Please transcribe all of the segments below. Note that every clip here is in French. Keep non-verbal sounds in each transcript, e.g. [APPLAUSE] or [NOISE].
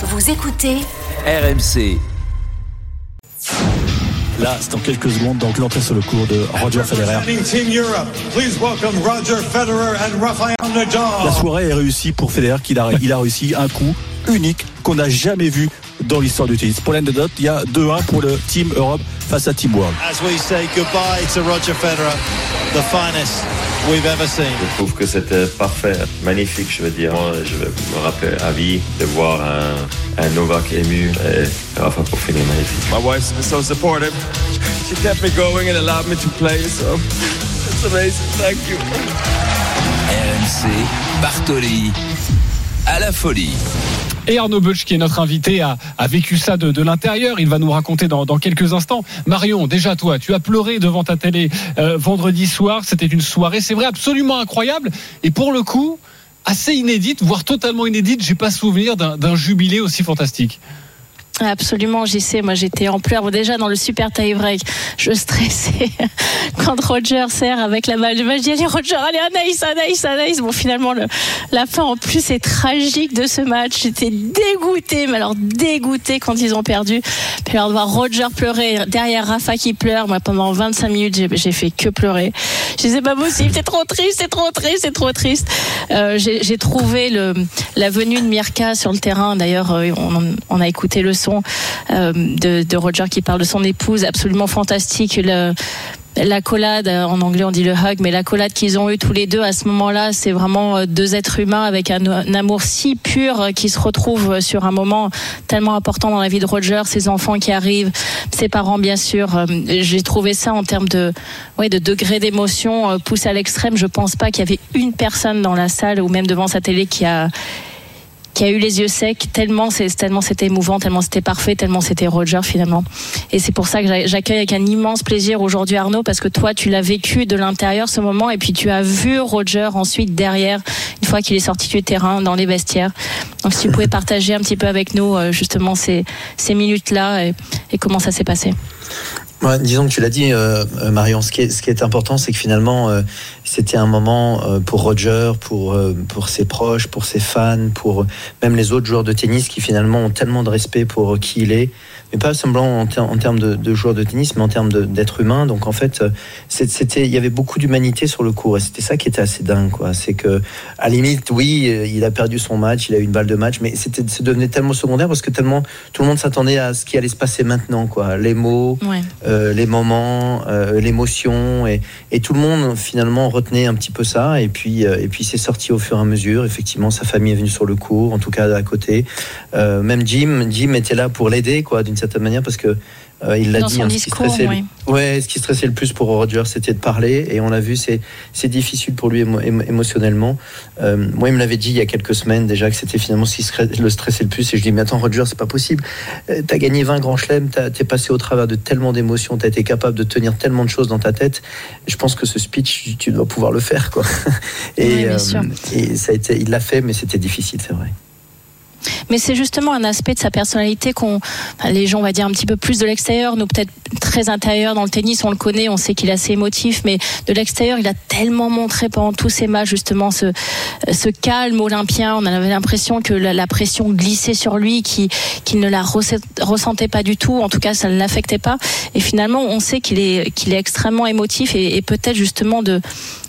Vous écoutez RMC. Là, c'est dans quelques secondes, donc l'entrée sur le cours de Roger Federer. Representing Team Europe, please welcome Roger Federer and Rafael Nadal. La soirée est réussie pour Federer, qu'il a, il a réussi un coup unique qu'on n'a jamais vu dans l'histoire du tennis. Pour l'anecdote, il y a 2-1 pour le Team Europe face à Team World. As we say goodbye to Roger Federer, the finest we've ever seen. Je trouve que c'était parfait, magnifique, je veux dire. Moi, je vais me rappeler à vie de voir un, un Novak ému et Rafa pour finir magnifique. My wife's been so supportive. She kept me going and allowed me to play, so it's amazing. Thank you. RMC, Bartoli, à la folie. Et Arnaud Butch, qui est notre invité, a, vécu ça de, l'intérieur. Il va nous raconter dans, dans, quelques instants. Marion, déjà toi, tu as pleuré devant ta télé euh, vendredi soir. C'était une soirée, c'est vrai, absolument incroyable. Et pour le coup, assez inédite, voire totalement inédite. J'ai pas souvenir d'un jubilé aussi fantastique. Absolument, j'y sais. Moi, j'étais en pleurs. Déjà, dans le super tie-break, je stressais [LAUGHS] quand Roger sert avec la balle. Je dis, allez, Roger, allez, Anaïs, Anaïs, Anaïs. Bon, finalement, le, la fin, en plus, est tragique de ce match. J'étais dégoûtée, mais alors dégoûtée quand ils ont perdu. Puis alors, de voir Roger pleurer, derrière Rafa qui pleure. Moi, pendant 25 minutes, j'ai fait que pleurer. Je disais, pas possible, c'est trop triste, c'est trop triste, c'est trop triste. Euh, j'ai trouvé la venue de Mirka sur le terrain. D'ailleurs, on, on a écouté le son euh, de, Roger qui parle de son épouse, absolument fantastique. Le, l'accolade, en anglais on dit le hug, mais l'accolade qu'ils ont eu tous les deux à ce moment-là, c'est vraiment deux êtres humains avec un, amour si pur qui se retrouvent sur un moment tellement important dans la vie de Roger, ses enfants qui arrivent, ses parents bien sûr. J'ai trouvé ça en termes de, de degré d'émotion poussé à l'extrême. Je pense pas qu'il y avait une personne dans la salle ou même devant sa télé qui a qui a eu les yeux secs tellement c'est tellement c'était émouvant, tellement c'était parfait, tellement c'était Roger finalement. Et c'est pour ça que j'accueille avec un immense plaisir aujourd'hui Arnaud parce que toi tu l'as vécu de l'intérieur ce moment et puis tu as vu Roger ensuite derrière une fois qu'il est sorti du terrain dans les vestiaires. Donc si tu pouvais partager un petit peu avec nous justement ces minutes là et, comment ça s'est passé. Disons que tu l'as dit, euh, Marion. Ce qui est, ce qui est important, c'est que finalement, euh, c'était un moment euh, pour Roger, pour pour ses proches, pour ses fans, pour même les autres joueurs de tennis qui finalement ont tellement de respect pour qui il est, mais pas semblant en, ter en termes de, de, joueurs de tennis, mais en termes d'être humain. Donc en fait, c'était, il y avait beaucoup d'humanité sur le cours, et c'était ça qui était assez dingue, quoi. C'est que, à la limite, oui, il a perdu son match, il a eu une balle de match, mais c'était, ça devenait tellement secondaire parce que tellement tout le monde s'attendait à ce qui allait se passer maintenant, quoi. Les mots. Ouais. Euh, les moments, euh, l'émotion, et, et, tout le monde finalement retenait un petit peu ça. Et puis, euh, et puis c'est sorti au fur et à mesure. Effectivement, sa famille est venue sur le cours, en tout cas à côté. même Jim, Jim était là pour l'aider, quoi, d'une certaine manière, parce que euh, il l'a dit, hein, discours, ce, qui stressait, oui. ouais, ce qui stressait le plus pour Roger, c'était de parler. Et on l'a vu, c'est difficile pour lui émo émotionnellement. Euh, moi, il me l'avait dit il y a quelques semaines déjà que c'était finalement ce qui le stressait le plus. Et je dis, mais attends, Roger, c'est pas possible. Euh, t'as gagné 20 grands chelems, t'es passé au travers de tellement d'émotions, t'as été capable de tenir tellement de choses dans ta tête. Je pense que ce speech, tu dois pouvoir le faire, quoi. [LAUGHS] Et, euh, et ça a été, il l'a fait, mais c'était difficile, c'est vrai. Mais c'est justement un aspect de sa personnalité qu'on, les gens, on va dire un petit peu plus de l'extérieur, nous peut-être très intérieur dans le tennis, on le connaît, on sait qu'il est assez émotif, mais de l'extérieur, il a tellement montré pendant tous ces matchs justement ce, calme olympien. On avait l'impression que la, pression glissait sur lui, qu'il qu ne la ressentait pas du tout. En tout cas, ça ne l'affectait pas. Et finalement, on sait qu'il est, extrêmement émotif et, peut-être justement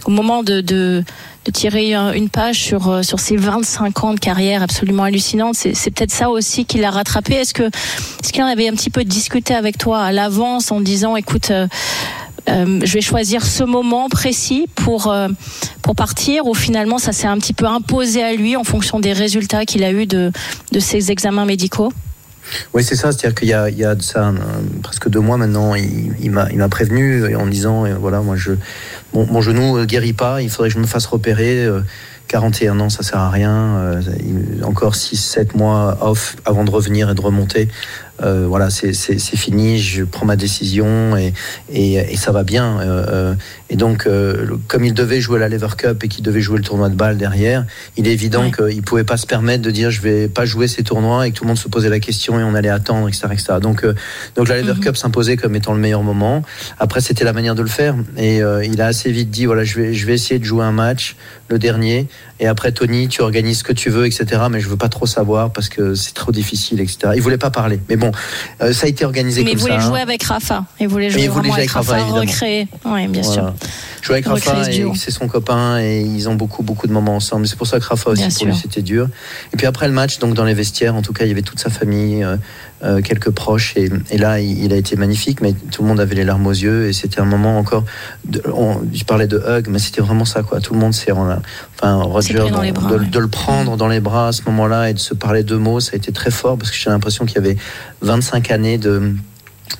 au moment de tirer une page sur, sur ses 25 ans de carrière absolument hallucinante. C'est peut-être ça aussi qui l'a rattrapé. Est-ce que est-ce qu'il en avait un petit peu discuté avec toi à l'avance en disant écoute euh, euh, je vais choisir ce moment précis pour euh, pour partir ou finalement ça s'est un petit peu imposé à lui en fonction des résultats qu'il a eu de de ses examens médicaux? Oui, c'est ça. C'est-à-dire qu'il y y a ça presque deux mois maintenant, il, il m'a prévenu en disant, voilà, moi, je, mon, mon genou ne guérit pas, il faudrait que je me fasse repérer. Euh, 41 ans, ça sert à rien. Euh, encore 6-7 mois off avant de revenir et de remonter. Euh, voilà, c'est fini. Je prends ma décision et, et, et ça va bien. Euh, et donc, euh, comme il devait jouer la Lever Cup et qu'il devait jouer le tournoi de balle derrière, il est évident qu'il pouvait pas se permettre de dire je vais pas jouer ces tournois et que tout le monde se posait la question et on allait attendre, etc., etc. Donc, euh, donc la Lever mm -hmm. Cup s'imposait comme étant le meilleur moment. Après, c'était la manière de le faire et euh, il a assez vite dit voilà, je vais, je vais essayer de jouer un match, le dernier, Et après, Tony, tu organises ce que tu veux, etc. Mais je veux pas trop savoir parce que c'est trop difficile, etc. Il voulait pas parler. Mais bon, euh, ça a été organisé Mais comme ça. jouer avec Rafa. Il voulait jouer il voulait vraiment jouer avec Rafa, Rafa, évidemment. recréer. Oui, bien Voilà. sûr. Jouer avec Recréer Rafa, ce et c'est son copain et ils ont beaucoup, beaucoup de moments ensemble. C'est pour ça que Rafa aussi, Bien pour lui, c'était dur. Et puis après le match, donc dans les vestiaires, en tout cas, il y avait toute sa famille, euh, quelques proches. Et, et là, il, il a été magnifique, mais tout le monde avait les larmes aux yeux. Et c'était un moment encore. De, on, je parlais de hug, mais c'était vraiment ça, quoi. Tout le monde s'est. en- Enfin, Roger, bras, de, ouais. de le prendre dans les bras à ce moment-là et de se parler deux mots, ça a été très fort parce que j'ai l'impression qu'il y avait 25 années de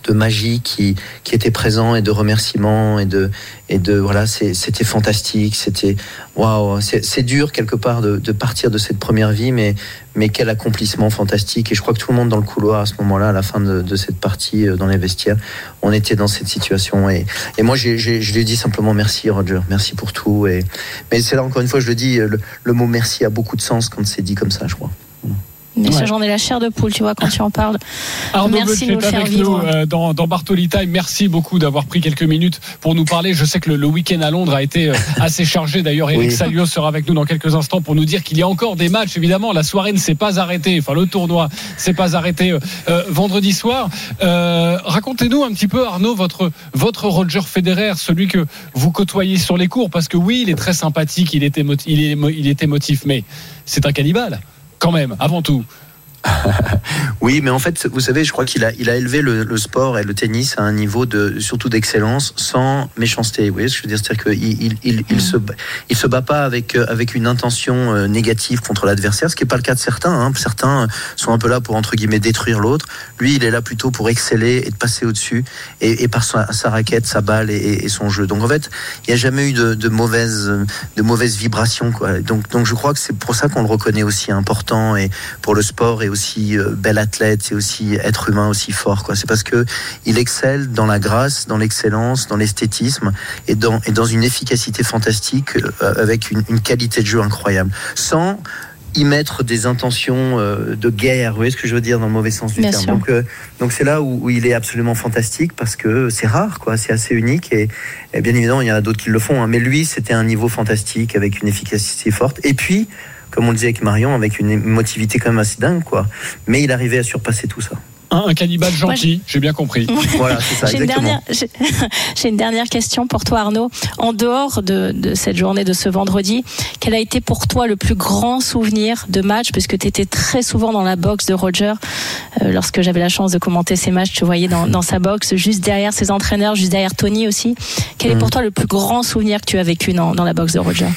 de magie qui, qui était présent et de remerciements et de et de voilà c'était fantastique c'était waouh c'est dur quelque part de, partir de cette première vie mais mais quel accomplissement fantastique. Et je crois que tout le monde dans le couloir à ce moment-là à la fin de, cette partie euh, dans les vestiaires on était dans cette situation. Et, et moi je lui ai dit simplement merci Roger. Merci pour tout. Et mais c'est là encore une fois je le dis le, le mot merci a beaucoup de sens quand c'est dit comme ça je crois Mais ça, Ouais. j'en ai la chair de poule, tu vois, quand tu en parles. Arnaud Merci de nous est le faire avec vivre. nous euh, dans, dans Bartoli Time. Merci beaucoup d'avoir pris quelques minutes pour nous parler. Je sais que le, le week-end à Londres a été euh, assez chargé. D'ailleurs, Eric Oui. Salio sera avec nous dans quelques instants pour nous dire qu'il y a encore des matchs. Évidemment, la soirée ne s'est pas arrêtée. Enfin, le tournoi s'est pas arrêté euh, euh, vendredi soir. Euh, Racontez-nous un petit peu, Arnaud, votre, votre Roger Federer, celui que vous côtoyez sur les cours. Parce que oui, il est très sympathique, il est, émo- il est, émo- il est émotif, mais c'est un cannibale, quand même, avant tout. [LAUGHS] Oui, mais en fait, vous savez, je crois qu'il a, il a élevé le, le sport et le tennis à un niveau de, surtout d'excellence, sans méchanceté. Vous voyez ce que je veux dire? C'est-à-dire qu'il il, il, il se, bat- il se bat pas avec, euh, avec une intention euh, négative contre l'adversaire, ce qui n'est pas le cas de certains. hein. Certains sont un peu là pour, entre guillemets, détruire l'autre. Lui, il est là plutôt pour exceller et de passer au-dessus, et, et par sa, sa raquette, sa balle et, son jeu. Donc, en fait, il n'y a jamais eu de, de mauvaises, de mauvaises vibrations. Quoi. Donc, donc, je crois que c'est pour ça qu'on le reconnaît aussi important et pour le sport et aussi euh, bel athlète et aussi être humain aussi fort quoi. C'est parce que il excelle dans la grâce dans l'excellence dans l'esthétisme et dans et dans une efficacité fantastique euh, avec une, une qualité de jeu incroyable. Sans y mettre des intentions euh, de guerre, vous voyez ce que je veux dire dans le mauvais sens du Bien terme. sûr. Donc, euh, donc c'est là où, où il est absolument fantastique parce que c'est rare, quoi, c'est assez unique et, et bien évidemment il y en a d'autres qui le font, hein, mais lui c'était un niveau fantastique avec une efficacité forte. Et puis comme on le disait avec Marion, avec une émotivité quand même assez dingue, quoi. Mais il arrivait à surpasser tout ça. Un, un cannibale gentil, j'ai bien compris. Voilà, c'est ça, J'ai une, exactement. dernière, [LAUGHS] j'ai- une dernière question pour toi, Arnaud. En dehors de, de cette journée de ce vendredi, quel a été pour toi le plus grand souvenir de match? Puisque tu étais très souvent dans la boxe de Roger. Euh, lorsque j'avais la chance de commenter ces matchs, tu voyais dans, dans sa boxe, juste derrière ses entraîneurs, juste derrière Tony aussi. Quel est Mhm. pour toi le plus grand souvenir que tu as vécu dans, dans la boxe de Roger?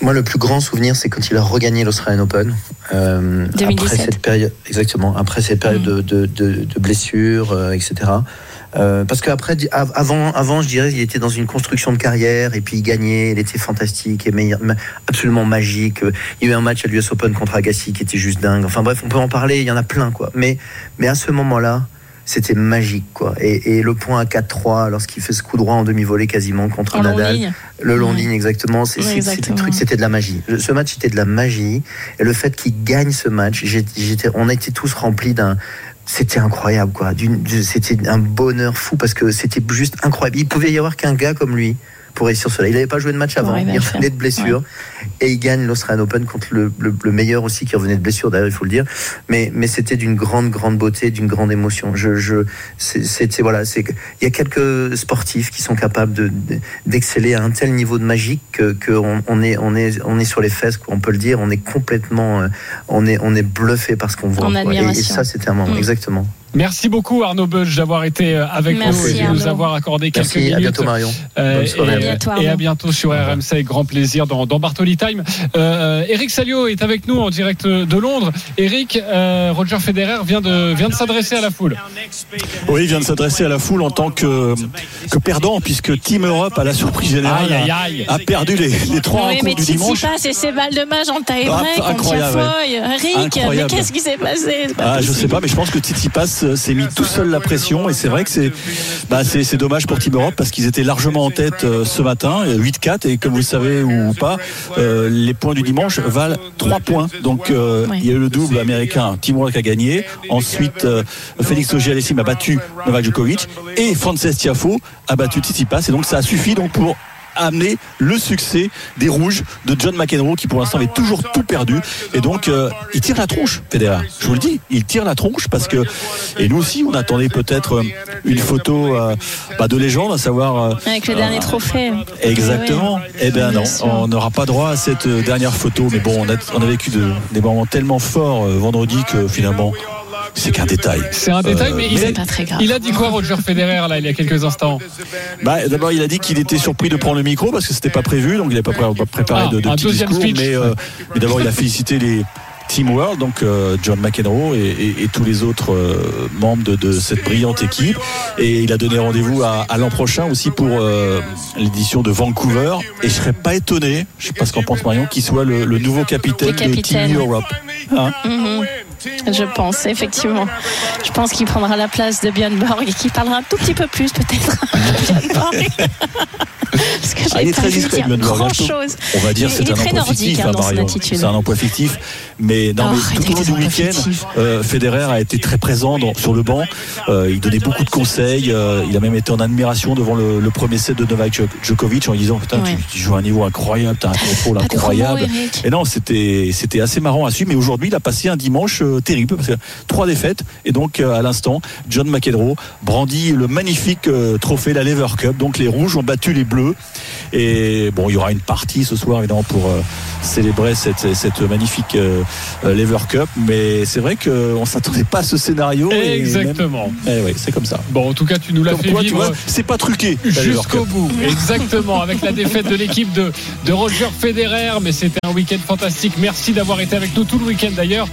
Moi, le plus grand souvenir, c'est quand il a regagné l'Australian Open. Euh, 2017. Après cette période, exactement, après cette période de, de, de, de blessures, euh, etc. Euh, parce qu'après, avant, avant, je dirais, il était dans une construction de carrière et puis il gagnait, il était fantastique et meilleur- absolument magique. Il y a eu un match à l'US Open contre Agassi qui était juste dingue. Enfin bref, on peut en parler, il y en a plein, quoi. Mais, mais à ce moment-là, c'était magique, quoi. Et, et le point à 4-3, lorsqu'il fait ce coup droit en demi-volée quasiment contre En Nadal. ligne Le long Ouais. ligne, exactement. C'est, le truc, c'était de la magie. Ce match, c'était de la magie. Et le fait qu'il gagne ce match, j'ai- j'étais, on était tous remplis d'un. C'était incroyable, quoi. C'était un bonheur fou parce que c'était juste incroyable. Il pouvait y avoir qu'un gars comme lui pour réussir cela. Il n'avait pas joué de match avant. il faire. revenait de blessure. Et il gagne l'Australian Open contre le, le- le meilleur aussi qui revenait de blessure, d'ailleurs, il faut le dire. Mais, mais c'était d'une grande, grande beauté, d'une grande émotion. Je, je, c'est, voilà, c'est, il y a quelques sportifs qui sont capables de, de- d'exceller à un tel niveau de magie que, que on, on est, on est, on est sur les fesses, on peut le dire. On est complètement, euh, on est, on est bluffé par ce qu'on voit. Et- ça, c'était un moment, Mm. exactement. Merci beaucoup Arnaud Budge d'avoir été euh, avec Merci, nous et de nous avoir accordé quelques Merci, minutes. à bientôt Marion. Euh, Bonne soirée. et, À bientôt, et à Arnaud. bientôt sur RMC avec grand plaisir dans, dans Bartoli Time. Euh, Eric Salio est avec nous en direct de Londres. Eric, euh, Roger Federer vient de, vient de s'adresser à la foule. Oui, il vient de s'adresser à la foule en tant que, que perdant, puisque Team Europe, à la surprise générale, Aïe, aïe, aïe. a, a perdu les, les trois Oui, mais rencontres du dimanche. Et ses balles de match en taille Ah, break contre. Eric, mais qu'est-ce qui s'est passé? Pas Ah, je sais pas, mais je pense que Tsitsipas euh, s'est mis tout seul la pression et c'est vrai que c'est bah, c'est dommage pour Team Europe parce qu'ils étaient largement en tête euh, ce matin, euh, 8-4 et comme vous le savez ou pas, euh, les points du dimanche valent 3 points. Donc euh, Oui. il y a eu le double américain, Team Europe a gagné. Ensuite, euh, Félix Auger-Aliassime a battu Novak Djokovic et Frances Tiafo a battu Tsitsipas et donc ça a suffi donc pour amené le succès des rouges de John McEnroe qui pour l'instant avait toujours tout perdu et donc euh, il tire la tronche Federer je vous le dis il tire la tronche parce que et nous aussi on attendait peut-être euh, une photo euh, bah, de légende à savoir euh, Avec le dernier trophée. Exactement. Eh bien non, Bien sûr. on n'aura pas droit à cette euh, dernière photo. Mais bon, on a, on a vécu de- des moments tellement forts euh, vendredi que finalement, c'est qu'un détail. C'est un détail, Euh, mais il, C'est a, pas très grave. il a dit quoi Roger Federer là il y a quelques instants Bah, D'abord, il a dit qu'il était surpris de prendre le micro parce que c'était pas prévu, donc il n'a pas pré- pas préparé Ah, de, de petit discours. speech. Mais, euh, mais d'abord, il a félicité les Team World, donc euh, John McEnroe et, et- et tous les autres euh, membres de, de cette brillante équipe. Et il a donné rendez-vous à, à l'an prochain aussi pour euh, l'édition de Vancouver. Et je serais pas étonné, je sais pas ce qu'en pense Marion, qu'il soit le, le nouveau capitaine, de Team Europe. Hein Mhm. Je pense, effectivement. Je pense qu'il prendra la place de Björn Borg et qu'il parlera un tout petit peu plus, peut-être, de [LAUGHS] Björn Borg. [LAUGHS] [LAUGHS] Parce que Ah, il j'ai est très discret, grand chose. On va dire c'est un emploi fictif, hein, hein, Marion. C'est un emploi fictif. Mais, non, Oh, mais arrête tout au long avec du week-end, euh, Federer a été très présent dans- sur le banc. Euh, il donnait beaucoup de conseils. Euh, il a même été en admiration devant le, le premier set de Novak Djok- Djokovic en lui disant Putain, Ouais. tu, tu joues à un niveau incroyable, t'as un contrôle mots, incroyable. Et non, c'était c'était assez marrant à suivre. Mais aujourd'hui, il a passé un dimanche terrible parce que trois défaites. Et donc, à l'instant, John McEnroe brandit le magnifique trophée, la Lever Cup. Donc, les rouges ont battu les bleus. Et bon, il y aura une partie ce soir, évidemment, pour euh, célébrer cette, cette magnifique euh, euh, Lever Cup. Mais c'est vrai qu'on s'attendait pas à ce scénario. et Exactement. même- Eh ouais, c'est comme ça. Bon, en tout cas, tu nous l'as fait vivre. c'est pas truqué. Jusqu'au bout, exactement, avec la défaite de l'équipe de, de Roger Federer, mais c'était un week-end fantastique. Merci d'avoir été avec nous tout le week-end d'ailleurs.